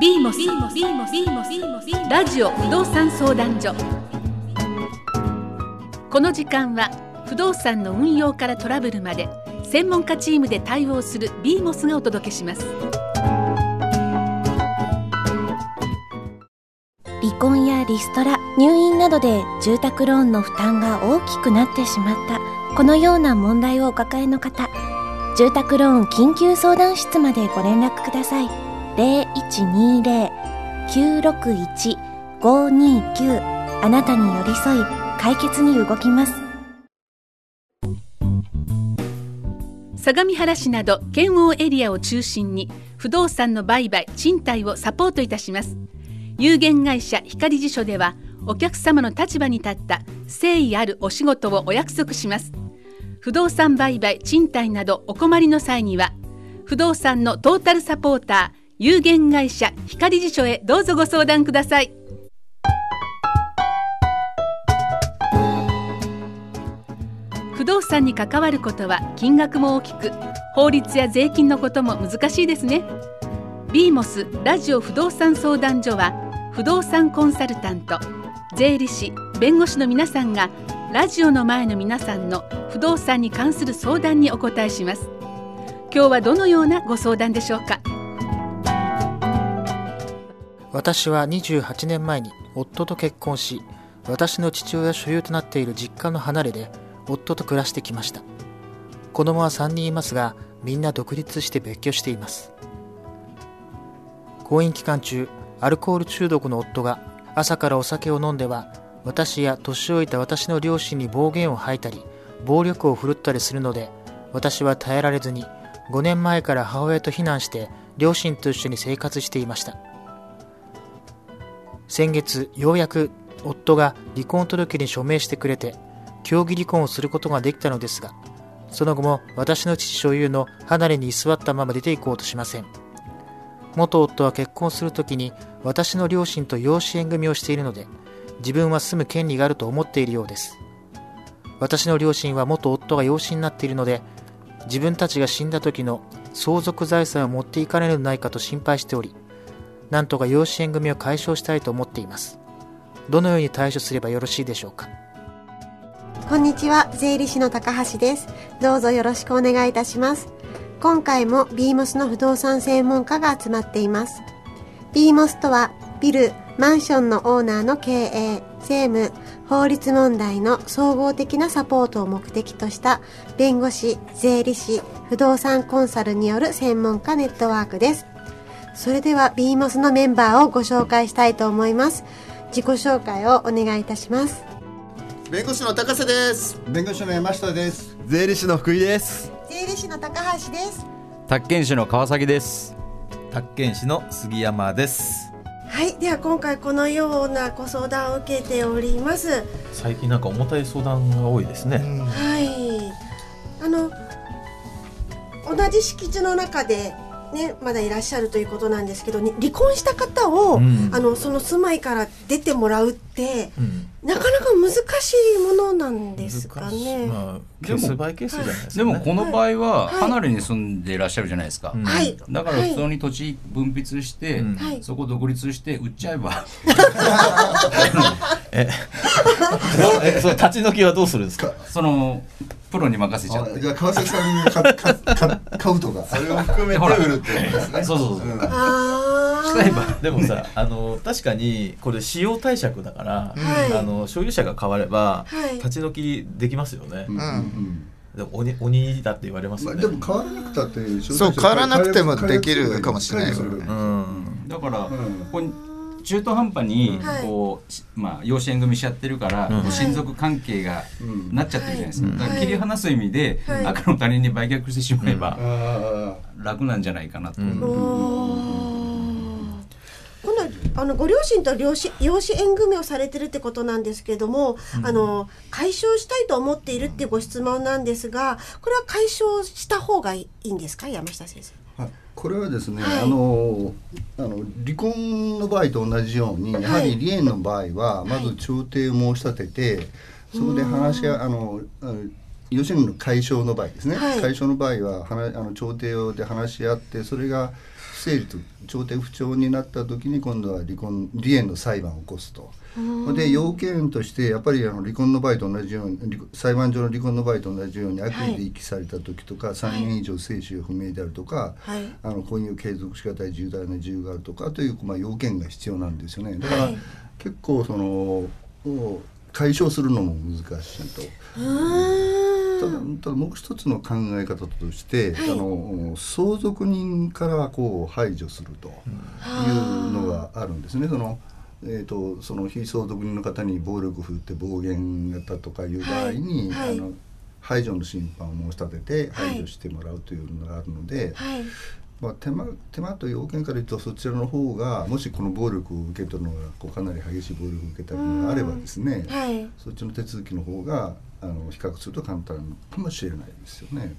ビーモスビーモスビーモスビーモスビーモスラジオ不動産相談所。この時間は不動産の運用からトラブルまで専門家チームで対応するビーモスがお届けします。離婚やリストラ入院などで住宅ローンの負担が大きくなってしまったこのような問題をお抱えの方住宅ローン緊急相談室までご連絡ください。0120-961-529あなたに寄り添い解決に動きます。相模原市など県央エリアを中心に不動産の売買賃貸をサポートいたします。有限会社光辞書ではお客様の立場に立った誠意あるお仕事をお約束します。不動産売買賃貸などお困りの際には不動産のトータルサポーター有限会社光辞書へどうぞご相談ください。不動産に関わることは金額も大きく法律や税金のことも難しいですね。ビーモスラジオ不動産相談所は不動産コンサルタント税理士弁護士の皆さんがラジオの前の皆さんの不動産に関する相談にお答えします。今日はどのようなご相談でしょうか。私は28年前に夫と結婚し私の父親所有となっている実家の離れで夫と暮らしてきました。子供は3人いますがみんな独立して別居しています。婚姻期間中アルコール中毒の夫が朝からお酒を飲んでは私や年老いた私の両親に暴言を吐いたり暴力を振るったりするので私は耐えられずに5年前から母親と避難して両親と一緒に生活していました。先月ようやく夫が離婚届に署名してくれて協議離婚をすることができたのですがその後も私の父所有の離れに居座ったまま出て行こうとしません。元夫は結婚するときに私の両親と養子縁組をしているので自分は住む権利があると思っているようです。私の両親は元夫が養子になっているので自分たちが死んだ時の相続財産を持っていかれるのではないかと心配しておりなんとか養子縁組を解消したいと思っています。どのように対処すればよろしいでしょうか？こんにちは。税理士の高橋です。どうぞよろしくお願いいたします。今回もビーモスの不動産専門家が集まっています。ビーモスとはビルマンションのオーナーの経営政務法律問題の総合的なサポートを目的とした弁護士税理士不動産コンサルによる専門家ネットワークです。それではビーモスのメンバーをご紹介したいと思います。自己紹介をお願いいたします。弁護士の高瀬です。弁護士の山下です。税理士の福井です。税理士の高橋です。宅建士の川崎です。宅建士の杉山です。はい。では今回このようなご相談を受けております。最近なんか重たい相談が多いですね、はい。あの同じ敷地の中でね、まだいらっしゃるということなんですけど、ね、離婚した方を、うん。あのその住まいから出てもらうって、うん。なかなか難しいものなんですかね。まあ、ケースバイケースじゃないですでか、ね、もこの場合ははい。離れに住んでいらっしゃるじゃないですか、うん。はい、だから普通に土地分泌して、うん。はい。そこ独立して売っちゃえば。ええそれ立ち退きはどうするんですか？そのプロに任せちゃって。あじゃあ川崎さんに買買買買うとか。それを含めて売るってことですね。そうそうそう、ん。あー。使えばでもさあの確かにこれ使用貸借だから、はい。あの所有者が変われば、はい。立ち退きできますよね、うんうんでも鬼鬼だって言われますまあ、よね、でも変わらなくたってそう変わらなくてもできるかもしれないうん。だから、ん。こう中途半端にはい。こう、しまあ、養子縁組しちゃってるから、親族関係がうん。なっちゃってるじゃないですか、はい。だから切り離す意味で、はい。赤の他人に売却してしまえばあ楽なんじゃないかなと、あのご両親と養子養子縁組をされてるってことなんですけども、あの解消したいと思っているっていうご質問なんですがこれは解消した方がいいんですか山下先生？あはい。これはですね、はい。あのあの離婚の場合と同じように、やはり離縁の場合はまず調停を申し立てて、そこで話し合あのあの要するに解消の場合ですね、はい。解消の場合は話あの調停で話し合ってそれが不整理と調停不調になった時に今度は離婚離縁の裁判を起こすと。で要件としてやっぱりあの離婚の場合と同じように離裁判上の離婚の場合と同じように悪意で遺棄された時とか、3年以上生死が不明であるとか、はい。あの婚姻を継続しがたい重大な自由があるとかという、まあ、要件が必要なんですよね。だから、はい。結構その解消するのも難しいと。ただただもう一つの考え方として、あの相続人からこう排除するというのがあるんですね。そのえー、とその非相続人の方に暴力を振るって暴言やったとかいう場合に、はい。はい。あの排除の審判を申し立てて排除してもらうというのがあるので、はい。まあ、手間手間と要件から言うとそちらの方がもしこの暴力を受け取るのがこうかなり激しい暴力を受けたりのがあればですね、はい。そっちの手続きの方があの比較すると簡単かもしれないですよね。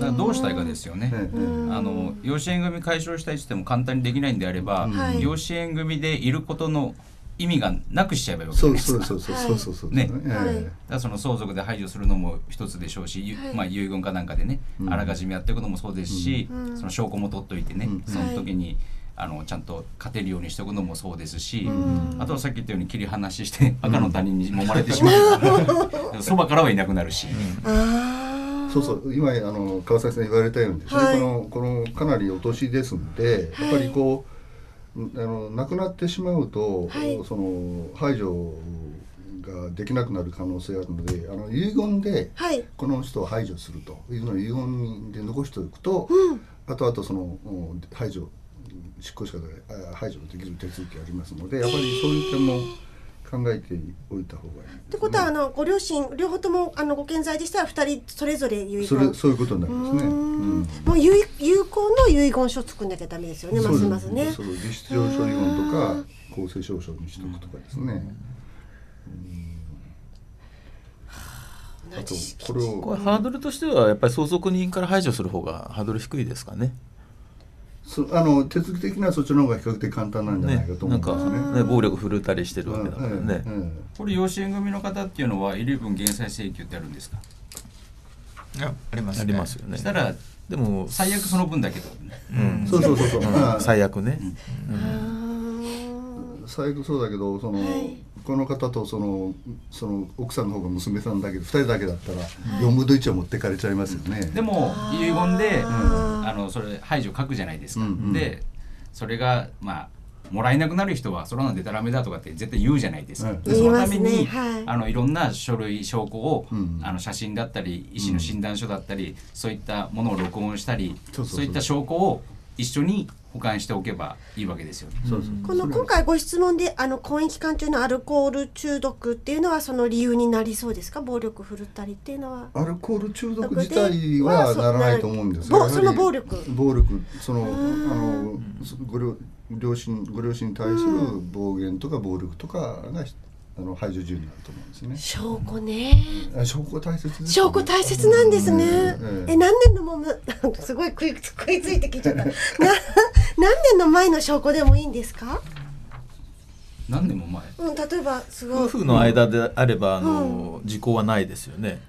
だからどうしたいかですよね。ええあの養子縁組解消したいとしても簡単にできないんであれば、はい。養子縁組でいることの意味がなくしちゃえばいいわけですか？そうそうそうそうそうそうねええはい。だからその相続で排除するのも一つでしょうし、ゆはいまあ、遺言かなんかでね、うん。あらかじめやっていくのもそうですし、うん。その証拠も取っといてね、うん。その時にあのちゃんと勝てるようにしておくのもそうですし、ん。あとはさっき言ったように切り離しして赤の他人に揉まれてしまえば そばからはいなくなるし、そうそう今あの川崎さん言われたようにですね、はいこのこのかなりお年ですので、やっぱりこうあの亡くなってしまうと、はい。その排除ができなくなる可能性があるのであの遺言ではい。この人を排除するというのを遺言で残しておくと、後々そのうん排除執行し方であ排除できる手続きがありますのでやっぱりそういう点も考えておいた方がいいね、ってことはあのご両親両方ともあのご健在でしたら二人それぞれ遺言。それそういうことになりますね。うーん。うんもう有有効の遺言書作んなきゃダメですよねますますね。そう実質上処理言とか公正証書にしとくとかですね。あとこれをこれハードルとしてはやっぱり相続人から排除する方がハードル低いですかね。そあの手続き的にはそっちの方が比較的簡単なんじゃないかと思うんですね。ね暴力振るったりしてるわけだからね。うんうんこれ養子縁組の方っていうのは遺留分減債請求ってあるんですか？あありますね。ありますよね。したらでも最悪その分だけど、うん。そうそうそうそう。うん。あ最悪ね。最悪そうだけどその、はい。この方とそのその奥さんの方が娘さんだけど2人だけだったら4分の1は持ってかれちゃいますよね。でも遺言で、あーあのそれ排除書くじゃないですか、うんうん。でそれがまあもらえなくなる人はそれなんでたらめだとかって絶対言うじゃないですか、うそのため言いますね。に、はい。あのいろんな書類証拠を、うん。あの写真だったり医師の診断書だったり、そういったものを録音したりそうそう。そういった証拠を一緒に保管しておけばいいわけですよね。そうそう。この今回ご質問であの婚姻期間中のアルコール中毒っていうのはその理由になりそうですか？暴力振るったりっていうのは。アルコール中毒自体はならないと思うんですぼやはりその暴力。暴力そのあのそご両両親ご両親に対する暴言とか暴力とかがあの排除自由になると思うんですね。証拠ね。あ証拠大切です、ね。証拠大切なんですね、うんえ何年のもむ すごい食い食いついてきちゃった。な何年の前の証拠でもいいんですか、何年も前？うん、例えばすごい。夫婦の間であればあの時効はないですよね。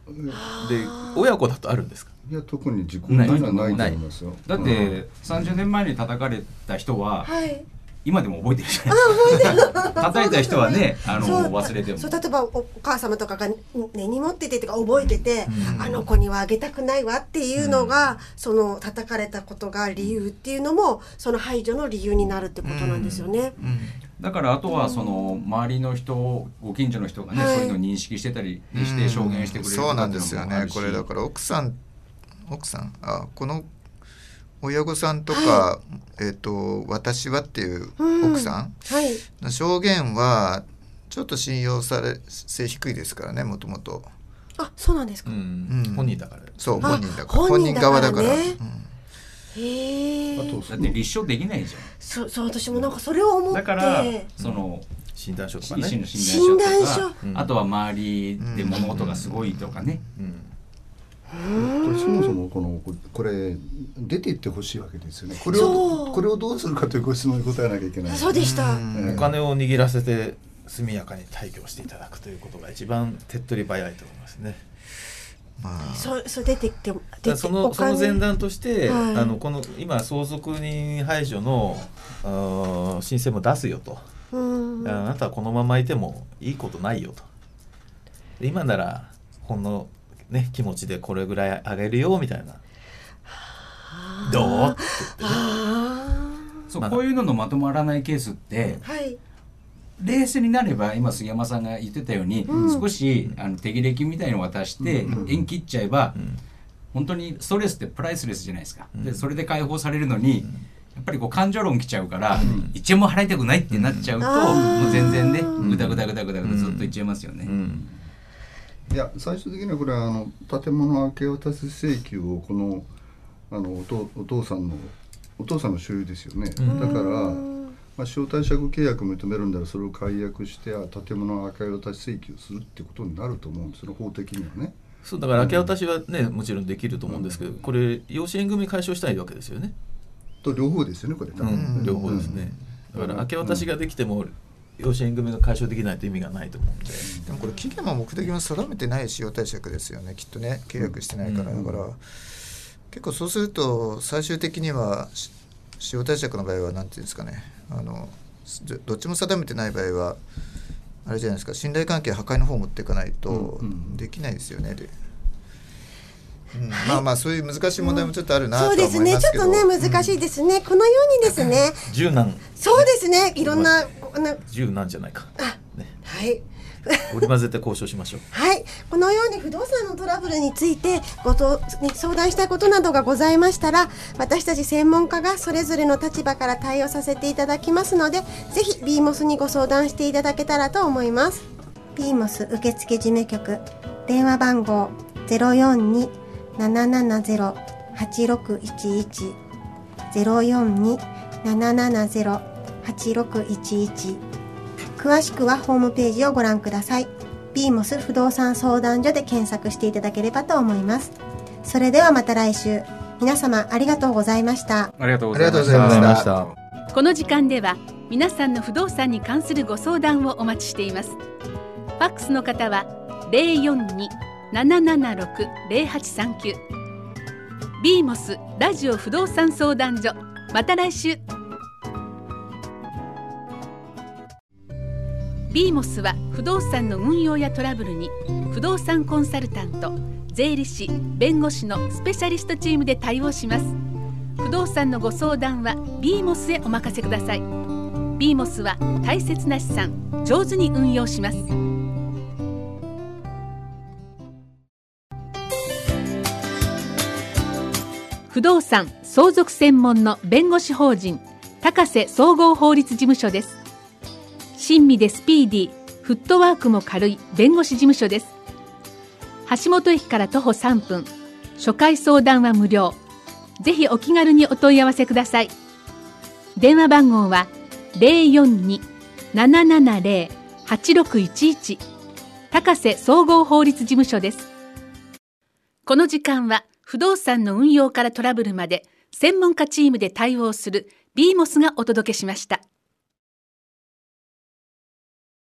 で親子だとあるんですか？いや特に自己ないはないと思いますよ。だって30年前に叩かれた人ははい今でも覚えてるじゃないですか。叩いた人はねあの忘れても。そう例えばおお母様とかが根に持っててとか覚えてて、あの子にはあげたくないわっていうのが、その叩かれたことが理由っていうのもその排除の理由になるってことなんですよね。だからあとはその周りの人ご近所の人がね、はい。そういうのを認識してたりして証言してくれるとかそうなんですよね。これだから奥さん奥さんあこの親御さんとか、えっ、と私はっていう奥さん。はい。の証言はちょっと信用され性低いですからねもともと。あそうなんですか。うん。うん。本人だから。そうあ本人だから。本人だからね。側だから、うん。へえ。あとだって立証できないじそうそう私もなんかそれを思って。ゃんだからその診断書とか医師のね。診断書とか診断書。うんあとは周りで物音がすごいとかね、うんこれそもそもこのここれ出ていってほしいわけですよね。これをこれをどうするかというご質問に答えなきゃいけない。そうでした。ええお金を握らせて速やかに退去していただくということが一番手っ取り早いと思いますね。まあそうそう出てきてだからそのその前段として、はいあのこの今相続人排除の申請も出すよと、うんあなたはこのままいてもいいことないよとで今ならほんのね気持ちでこれぐらいあげるよみたいな。どう？って言ってね。そうまあこういうののまとまらないケースってはい。冷静になれば今杉山さんが言ってたように、うん。少しあの手切れ金みたいのを渡してうん。縁切っちゃえば、うん。本当にストレスってプライスレスじゃないですか、うん。でそれで解放されるのに、やっぱりこう感情論来ちゃうから、1円も払いたくないってなっちゃうと、うん。もう全然ねうん。ぐだぐだぐだぐだぐだずっといっちゃいますよね。うんいや最終的にはこれはあの建物明け渡し請求をこのあのお父お父さんのお父さんの所有ですよね、うん。だから、まあ、使用貸借契約を認めるんだらそれを解約してあ建物明け渡し請求するってことになると思うんです。よ法的にはね。そうだから明け渡しはねもちろんできると思うんですけどこれ養子縁組解消したいわけですよね、と両方ですよねこれ多う分、ん、両方ですね。だから明け渡しができても養子縁組が解消できないと意味がないと思うんで。でもこれ期限も目的も定めてない使用貸借ですよね。きっとね。契約してないから、うんだから結構そうすると最終的にはし使用貸借の場合はなんていうんですかね。あのどどっちも定めてない場合はあれじゃないですか。信頼関係破壊の方を持っていかないとうんうんできないですよね。で、うん。まあまあそういう難しい問題もちょっとあるなとはそうですね。ちょっとね難しいですね、このようにですね。柔軟そうですね。いろんなあの柔軟じゃないか、ね、はい。織り交ぜて交渉しましょう。はい、このように不動産のトラブルについてごとに相談したいことなどがございましたら私たち専門家がそれぞれの立場から対応させていただきますのでぜひ BMOS にご相談していただけたらと思います。BMOS 受付事務局電話番号042-770-8611 042-770-8611詳しくはホームページをご覧ください。BMOS 不動産相談所で検索していただければと思います。それではまた来週。皆様ありがとうございました。ありがとうございましたざいましたありがとうございましたこの時間では皆さんの不動産に関するご相談をお待ちしていますファックスの方は042-776-0839ビーモスラジオ不動産相談所また来週ビーモスは不動産の運用やトラブルに不動産コンサルタント税理士弁護士のスペシャリストチームで対応します。不動産のご相談はビーモスへお任せください。ビーモスは大切な資産上手に運用します。不動産相続専門の弁護士法人高瀬総合法律事務所です。親身でスピーディーフットワークも軽い弁護士事務所です。橋本駅から徒歩3分。初回相談は無料。ぜひお気軽にお問い合わせください。電話番号は042-770-8611高瀬総合法律事務所です。この時間は不動産の運用からトラブルまで専門家チームで対応する BMOS がお届けしました。